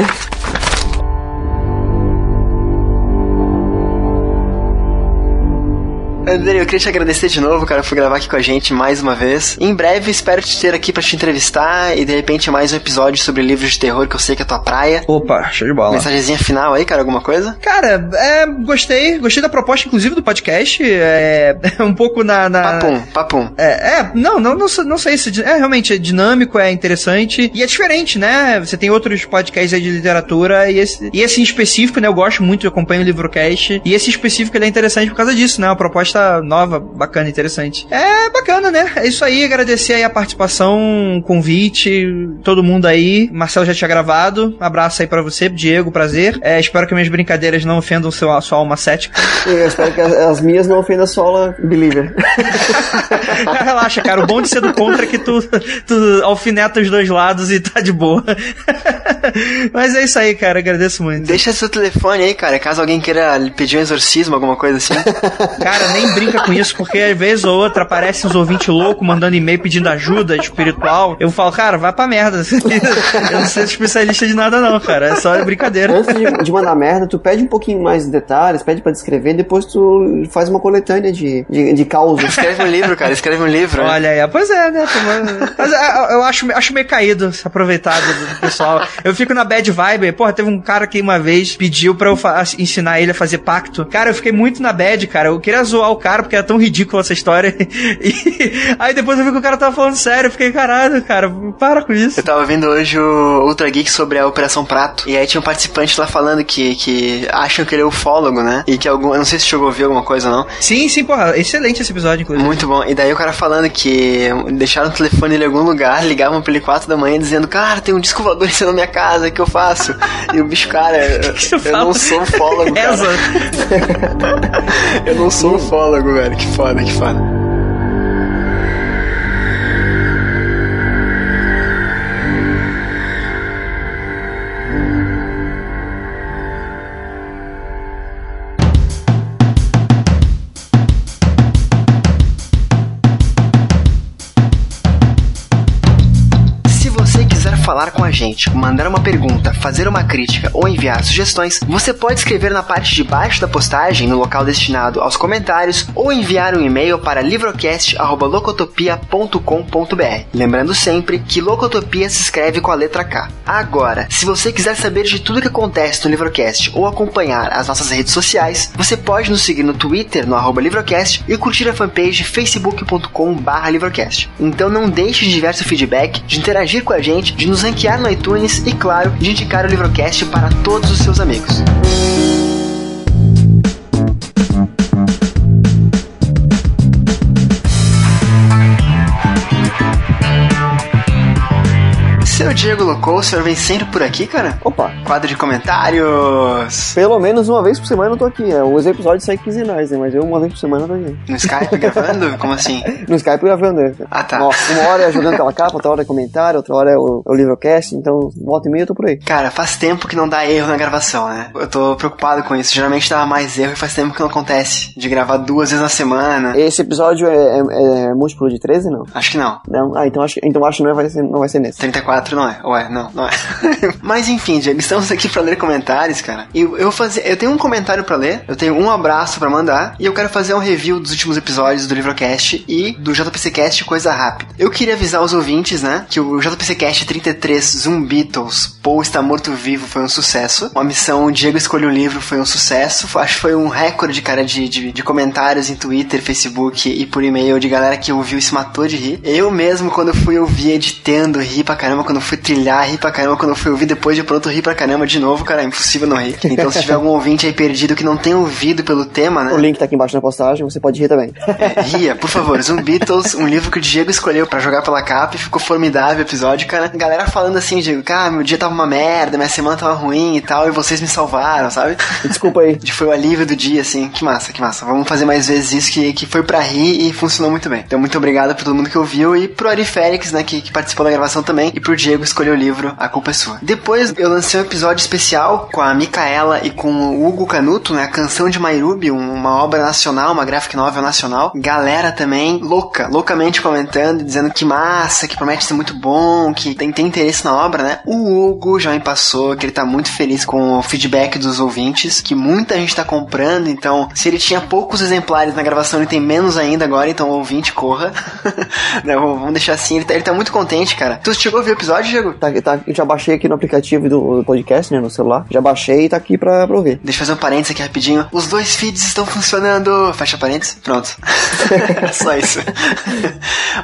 André, eu queria te agradecer de novo, cara, por gravar aqui com a gente mais uma vez. Em breve, espero te ter aqui pra te entrevistar e de repente mais um episódio sobre livros de terror que eu sei que é tua praia. Opa, show de bola. Mensagenzinha final aí, cara, alguma coisa? Cara, é, gostei. Gostei da proposta, inclusive, do podcast. É, é um pouco na. na... Papum, papum. É, é, não, não, não, sei- não sei se é realmente é dinâmico, é interessante e é diferente, né? Você tem outros podcasts aí de literatura e esse, e esse em específico, né? Eu gosto muito, eu acompanho o Livrocast e esse em específico ele é interessante por causa disso, né? Uma proposta nova, bacana, interessante. É bacana, né? É isso aí, agradecer aí a participação, convite, todo mundo aí. Marcelo já tinha gravado. Um abraço aí pra você, Diego, prazer. É, espero que minhas brincadeiras não ofendam seu, a sua alma cética. Eu espero que as, as minhas não ofendam a Believer. Relaxa, cara. O bom de ser do contra é que tu, tu alfineta os dois lados e tá de boa. Mas é isso aí, cara. Agradeço muito. Deixa seu telefone aí, cara, caso alguém queira pedir um exorcismo, alguma coisa assim. Cara, nem brinca com isso, porque às vezes ou outra aparece uns ouvintes loucos mandando e-mail pedindo ajuda espiritual. Eu falo, cara, vai pra merda. Eu não sou especialista de nada, não, cara. É só brincadeira. Antes de, de mandar merda, tu pede um pouquinho mais de detalhes, pede pra descrever, depois tu faz uma coletânea de, de, de causas. Escreve um livro, cara, escreve um livro. Olha aí, pois é, né? Mas é, eu acho, acho meio caído se aproveitar do, do pessoal. Eu fico na bad vibe. Porra, teve um cara que uma vez pediu pra eu ensinar ele a fazer pacto. Cara, eu fiquei muito na bad, cara. Eu queria zoar o cara porque era tão ridícula essa história. E aí depois eu vi que o cara tava falando sério. Eu fiquei, caralho, cara, para com isso. Eu tava vendo hoje o Ultra Geek sobre a Operação Prato. E aí tinha um participante lá falando que, que acham que ele é ufólogo, né? E que algum. Eu não sei se chegou a ouvir alguma coisa ou não. Sim, sim, porra. Excelente esse episódio, inclusive. Muito bom. E daí o cara falando que deixaram o telefone dele em algum lugar, ligavam pra ele 4 da manhã dizendo, cara, tem um disco voador em cima da minha casa, o que eu faço? e o bicho, cara, eu, eu não sou ufólogo, cara. Eu não sou ufólogo, velho. Que foda, que foda. Gente, mandar uma pergunta, fazer uma crítica ou enviar sugestões, você pode escrever na parte de baixo da postagem, no local destinado aos comentários, ou enviar um e-mail para livrocast.locotopia.com.br. Lembrando sempre que Locotopia se escreve com a letra K. Agora, se você quiser saber de tudo que acontece no Livrocast ou acompanhar as nossas redes sociais, você pode nos seguir no Twitter, no arroba Livrocast, e curtir a fanpage facebook.com.br. Então não deixe de seu feedback, de interagir com a gente, de nos ranquear no iTunes e, claro, de indicar o Livrocast para todos os seus amigos. Diego Locou, o senhor vem sempre por aqui, cara? Opa, Quadro de comentários. pelo menos uma vez por semana eu tô aqui. É, os episódios saem quinzenais, né? Mas eu uma vez por semana eu tô aqui. No Skype gravando? Como assim? No Skype gravando. né? Ah, tá. Uma, uma hora é jogando pela capa, outra hora é comentário, outra hora é o, é o livrocast, então volta e meia eu tô por aí. Cara, faz tempo que não dá erro na gravação, né? Eu tô preocupado com isso. Geralmente dá mais erro e faz tempo que não acontece. De gravar duas vezes na semana. Esse episódio é, é- é múltiplo de 13, não? Acho que não. Não? Ah, então acho, que- então acho que não vai ser, não vai ser nesse. 34 não é. Ué, não, não é. Mas enfim, Diego, estamos aqui pra ler comentários, cara. E eu vou fazer. Eu tenho um comentário pra ler, eu tenho um abraço pra mandar, e eu quero fazer um review dos últimos episódios do Livrocast e do JPCcast Coisa Rápida. Eu queria avisar os ouvintes, né, que o JPCcast 33 Zoom Beatles, Paul está morto vivo, foi um sucesso. Uma missão, Diego escolheu um livro, foi um sucesso. Acho que foi um recorde, cara, de, de, de comentários em Twitter, Facebook e por e-mail de galera que ouviu e se matou de rir. Eu mesmo, quando fui ouvir editando, ri pra caramba. Quando fui trilhar, ri pra caramba. Quando fui ouvir depois de pronto, ri pra caramba de novo, cara. É impossível não rir. Então, se tiver algum ouvinte aí perdido que não tenha ouvido pelo tema, né? O link tá aqui embaixo na postagem, você pode rir também. É, ria, por favor. Zoom Beatles, um livro que o Diego escolheu pra jogar pela capa e ficou formidável o episódio, cara. Galera falando assim, Diego, cara, meu dia tava uma merda, minha semana tava ruim e tal, e vocês me salvaram, sabe? Desculpa aí. Foi o alívio do dia, assim. Que massa, que massa. Vamos fazer mais vezes isso que, que foi pra rir e funcionou muito bem. Então, muito obrigado por todo mundo que ouviu e pro Ari Félix, né, que, que participou da gravação também. E pro Diego escolher o livro A Culpa é Sua. Depois, eu lancei um episódio especial com a Micaela e com o Hugo Canuto, né, a Canção de Mairubi, um- uma obra nacional, uma graphic novel nacional. Galera também louca, loucamente comentando, dizendo que massa, que promete ser muito bom, que tem, tem interesse na obra, né. O Hugo já me passou que ele tá muito feliz com o feedback dos ouvintes, que muita gente tá comprando, então se ele tinha poucos exemplares na gravação, ele tem menos ainda agora, então ouvinte corra. Né, vamos vamos deixar assim, ele tá, ele tá muito contente, cara. Tu chegou a ver o episódio? Diego? Tá, tá, eu já baixei aqui no aplicativo do, podcast, né, no celular. Já baixei e tá aqui pra, pra ouvir. Deixa eu fazer um parênteses aqui rapidinho. Os dois feeds estão funcionando. Fecha parênteses. Pronto. Só isso.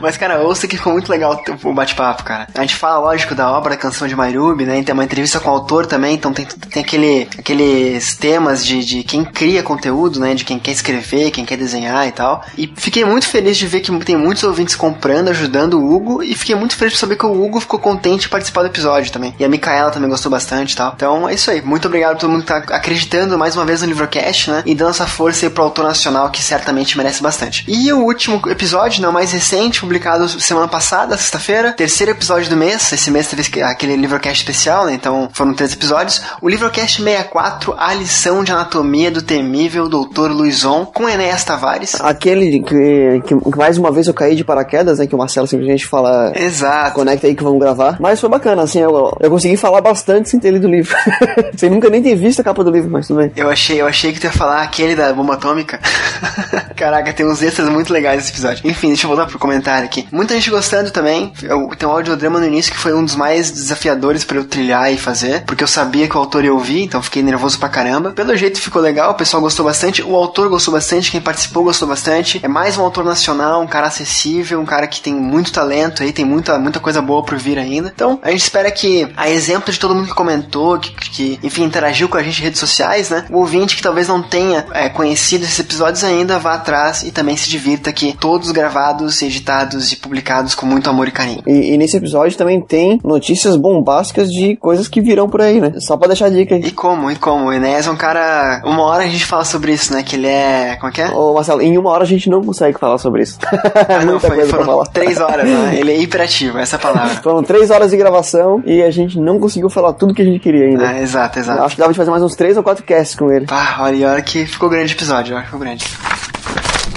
Mas, cara, ouça que ficou muito legal o bate-papo, cara. A gente fala, lógico, da obra Canção de Mairubi, né? Tem uma entrevista com o autor também, então tem, tem aquele, aqueles temas de, de quem cria conteúdo, né? De quem quer escrever, quem quer desenhar e tal. E fiquei muito feliz de ver que tem muitos ouvintes comprando, ajudando o Hugo. E fiquei muito feliz de saber que o Hugo ficou contente participar do episódio também. E a Micaela também gostou bastante e tal. Então é isso aí. Muito obrigado a todo mundo que tá acreditando mais uma vez no Livrocast, né? E dando essa força aí pro autor nacional que certamente merece bastante. E o último episódio, não mais recente, publicado semana passada, sexta-feira, terceiro episódio do mês. Esse mês teve aquele Livrocast especial, né? Então foram três episódios. O Livrocast 64, A Lição de Anatomia do Temível Doutor Luizon, com Enéas Tavares. Aquele que, que, que mais uma vez eu caí de paraquedas, né? Que o Marcelo simplesmente fala. Exato. Conecta aí que vamos gravar. Mas foi bacana, assim, eu, eu consegui falar bastante sem ter lido o livro. sem nunca nem ter visto a capa do livro, mas tudo bem. Eu achei, eu achei que tu ia falar aquele da bomba atômica. Caraca, tem uns extras muito legais nesse episódio. Enfim, deixa eu voltar pro comentário aqui. Muita gente gostando também. Eu, tem um audiodrama no início que foi um dos mais desafiadores para eu trilhar e fazer, porque eu sabia que o autor ia ouvir, então fiquei nervoso pra caramba. Pelo jeito ficou legal, o pessoal gostou bastante, o autor gostou bastante, quem participou gostou bastante. É mais um autor nacional, um cara acessível, um cara que tem muito talento aí, tem muita, muita coisa boa por vir ainda. Então, a gente espera que, a exemplo de todo mundo que comentou, que, que enfim, interagiu com a gente em redes sociais, né? O ouvinte que talvez não tenha é, conhecido esses episódios ainda, vá atrás e também se divirta aqui, todos gravados, editados e publicados com muito amor e carinho. E, e nesse episódio também tem notícias bombásticas de coisas que virão por aí, né? Só pra deixar a dica aí. E como, e como? O Enéas é um cara. Uma hora a gente fala sobre isso, né? Que ele é. Como é que é? Ô, Marcelo, em uma hora a gente não consegue falar sobre isso. Ah, não, Muita foi, foram falar. três horas, né? Ele é hiperativo, essa é palavra. Foram três horas de gravação e a gente não conseguiu falar tudo que a gente queria ainda. Ah, exato, exato. Acho que dava de fazer mais uns três ou quatro casts com ele. Pá, olha, e olha que ficou grande o episódio, olha que ficou grande.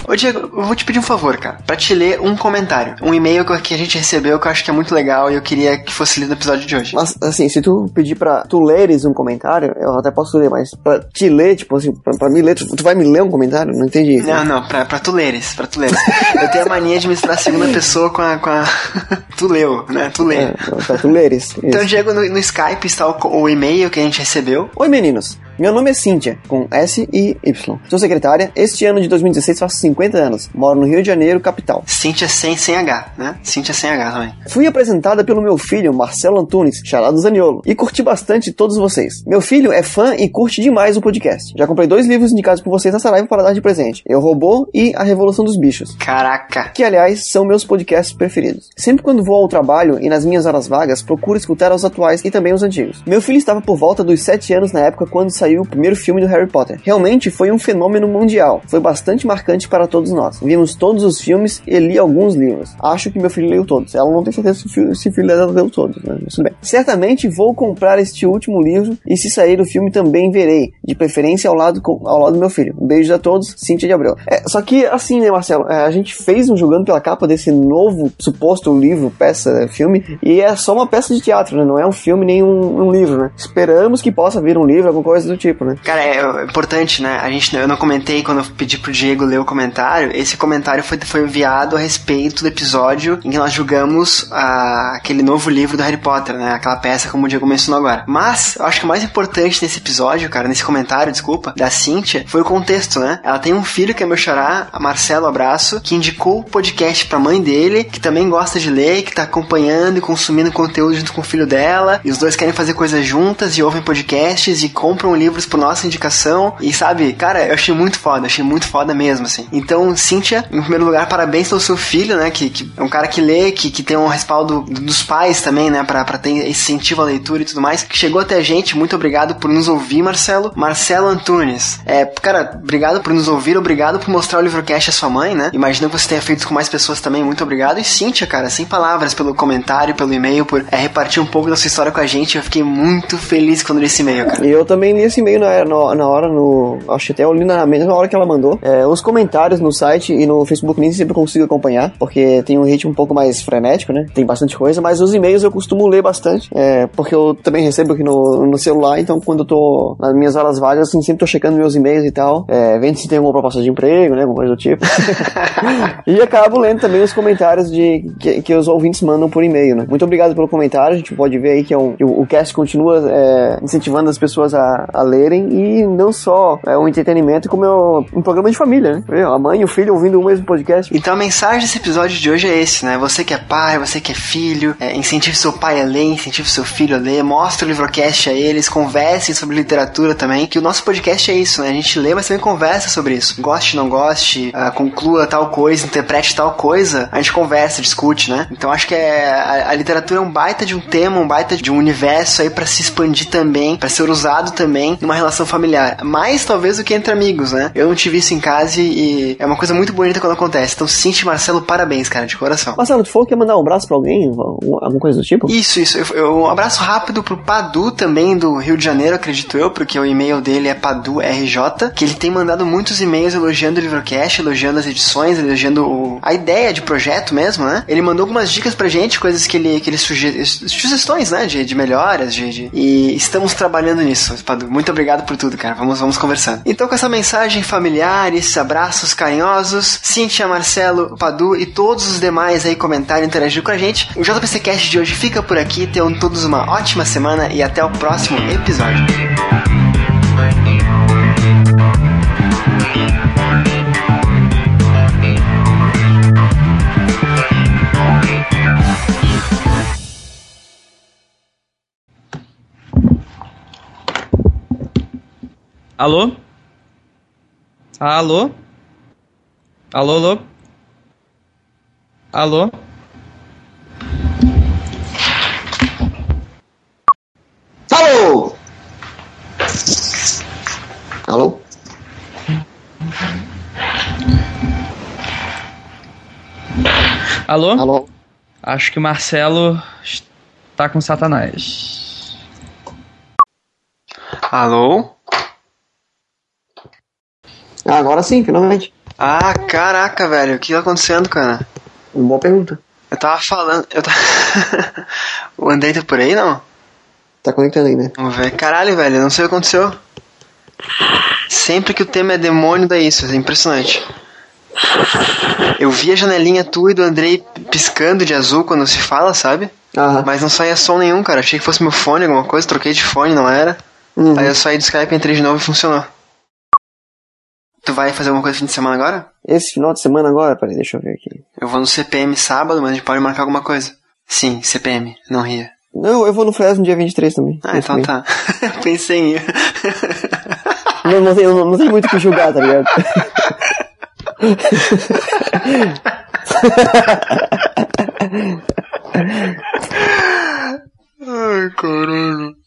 Ô Diego, eu vou te pedir um favor, cara, pra te ler um comentário, um e-mail que- a gente recebeu que eu acho que é muito legal e eu queria que fosse lido no episódio de hoje. Mas, assim, se tu pedir pra tu leres um comentário, eu até posso ler, mas pra te ler, tipo assim, pra, pra me ler, tu, tu vai me ler um comentário? Não entendi. Não, não, pra, pra tu leres, pra tu leres. Eu tenho a mania de misturar a segunda pessoa com a. Com a... tu leu, né? Tu lê. É, pra tu leres. Então, Isso. Diego, no, no Skype está o, o e-mail que a gente recebeu. Oi meninos, meu nome é Cíntia, com S e Y. Sou secretária, este ano de 2016 faço 50 anos, moro no Rio de Janeiro, capital. Cíntia sem, sem H, né? Cíntia sem H também. Fui apresentada pelo meu filho, Marcelo Antunes, charado Zaniolo, e curti bastante todos vocês. Meu filho é fã e curte demais o podcast. Já comprei dois livros indicados por vocês na Saraiva para dar de presente. Eu Robô e A Revolução dos Bichos. Caraca. Que, aliás, são meus podcasts preferidos. Sempre quando vou ao trabalho e nas minhas horas vagas, procuro escutar os atuais e também os antigos. Meu filho estava por volta dos 7 anos na época quando saiu o primeiro filme do Harry Potter. Realmente foi um fenômeno mundial. Foi bastante marcante para todos nós. Vimos todos os filmes e li alguns livros. Acho que meu filho leu todos. Ela não tem certeza se o filho, se o filho dela leu todos, né? Tudo bem. Certamente vou comprar este último livro e se sair o filme também verei. De preferência ao lado, com- ao lado do meu filho. Beijos a todos, Cíntia de Abreu. É, só que assim, né, Marcelo? É, a gente fez um jogando pela capa desse novo suposto livro, peça, filme, e é só uma peça de teatro, né? Não é um filme nem um, um livro, né? Esperamos que possa vir um livro, alguma coisa do tipo, né? Cara, é importante, né? A gente, eu não comentei quando eu pedi pro Diego ler o comentário. Esse comentário foi, foi enviado a respeito do episódio em que nós julgamos a, aquele novo livro do Harry Potter, né? Aquela peça como o Diego mencionou agora. Mas, eu acho que o mais importante nesse episódio, cara, nesse comentário, desculpa, da Cíntia, foi o contexto, né? Ela tem um filho que é meu xará, a Marcelo Abraço, que indicou o podcast pra mãe dele, que também gosta de ler, que tá acompanhando e consumindo conteúdo junto com o filho dela, e os dois querem fazer coisas juntas e ouvem podcasts e compram livros por nossa indicação. E sabe, cara, eu achei muito foda, achei muito foda mesmo, assim. Então, Cíntia, em primeiro lugar, parabéns pelo seu filho, né? Que, que é um cara que lê, que, que tem um respaldo dos pais também, né? Pra, pra ter incentivo à leitura e tudo mais, que chegou até a gente. Muito obrigado por nos ouvir, Marcelo. Marcelo Antunes. É, cara, obrigado por nos ouvir, obrigado por mostrar o livrocast à sua mãe, né? Imagino que você tenha feito com mais pessoas também. Muito obrigado. E Cíntia, cara, sem palavras pelo comentário, pelo e-mail, por é, repartir um pouco da sua história com a gente. Eu fiquei muito feliz quando li esse e-mail, cara. E eu também li esse e-mail na, na, na hora, no, acho que até eu li na mesma hora que ela mandou. É, os comentários no site e no Facebook nem sempre consigo acompanhar, porque tem um ritmo um pouco mais frenético, né? Tem bastante coisa, mas os e-mails eu costumo ler bastante, é, porque eu também recebo aqui no, no celular, então quando eu tô nas minhas horas vagas, assim, sempre tô checando meus e-mails e tal, é, vendo se tem alguma proposta de emprego, né? Alguma coisa do tipo. e acabo lendo também os comentários de, que, que os ouvintes mandam por e-mail, né? Muito obrigado pelo comentário, a gente pode ver aí que é um, o, o cast continua é, incentivando as pessoas a, a lerem e não só é um entretenimento, como é um, programa de família, né? A mãe e o filho ouvindo o mesmo podcast. Então a mensagem desse episódio de hoje é esse, né? Você que é pai, você que é filho, é, incentive seu pai a ler, incentive seu filho a ler, mostre o livrocast a eles, conversem sobre literatura também, que o nosso podcast é isso, né? A gente lê, mas também conversa sobre isso. Goste, não goste, uh, conclua tal coisa, interprete tal coisa, a gente conversa, discute, né? Então acho que é, a, a literatura é um baita de um tema, um baita de um universo aí para se expandir também, para ser usado também numa relação familiar. Mais talvez do que entre amigos, né? Eu não tive isso em casa e é uma coisa muito bonita quando acontece. Então, Cintia Marcelo, parabéns, cara, de coração. Marcelo, tu falou que ia mandar um abraço pra alguém? Alguma coisa do tipo? Isso, isso. Eu, eu, um abraço rápido pro Padu também, do Rio de Janeiro, acredito eu, porque o e-mail dele é padurj, que ele tem mandado muitos e-mails elogiando o Livrocast, elogiando as edições, elogiando o, a ideia de projeto mesmo, né? Ele mandou algumas dicas pra gente, coisas que ele, que ele suge, sugestões, né, de, de melhoras, de, de, e estamos trabalhando nisso, Padu. Muito obrigado por tudo, cara. Vamos, vamos conversando. Então, com essa mensagem familiar, esses abraços carinhosos, Cintia, Marcelo, Padu e todos os demais aí comentaram e interagiram com a gente. O JPC Cast de hoje fica por aqui. Tenham todos uma ótima semana e até o próximo episódio. Alô? Alô? Alô, alô? Alô? Alô? Alô? Alô? Alô? Acho que o Marcelo está com Satanás. Alô? Ah, agora sim, finalmente. Ah, caraca, velho. O que tá acontecendo, cara? Boa pergunta. Eu tava falando. Eu tava... o Andrei tá por aí, não? Tá conectando aí, né? Vamos ver. Caralho, velho. Não sei o que aconteceu. Sempre que o tema é demônio, dá isso. É impressionante. Eu vi a janelinha tua e do Andrei piscando de azul quando se fala, sabe? Aham. Mas não saía som nenhum, cara. Achei que fosse meu fone, alguma coisa. Troquei de fone, não era. Uhum. Aí eu saí do Skype, entrei de novo e funcionou. Tu vai fazer alguma coisa esse fim de semana agora? Esse final de semana agora? Peraí, deixa eu ver aqui. Eu vou no CPM sábado, mas a gente pode marcar alguma coisa. Sim, CPM, não ria. Não, eu vou no Fresno dia 23 também. Ah, então tá. Pensei em ir. não, não, tem, não, não tem muito o que julgar, tá ligado? Ai, caramba!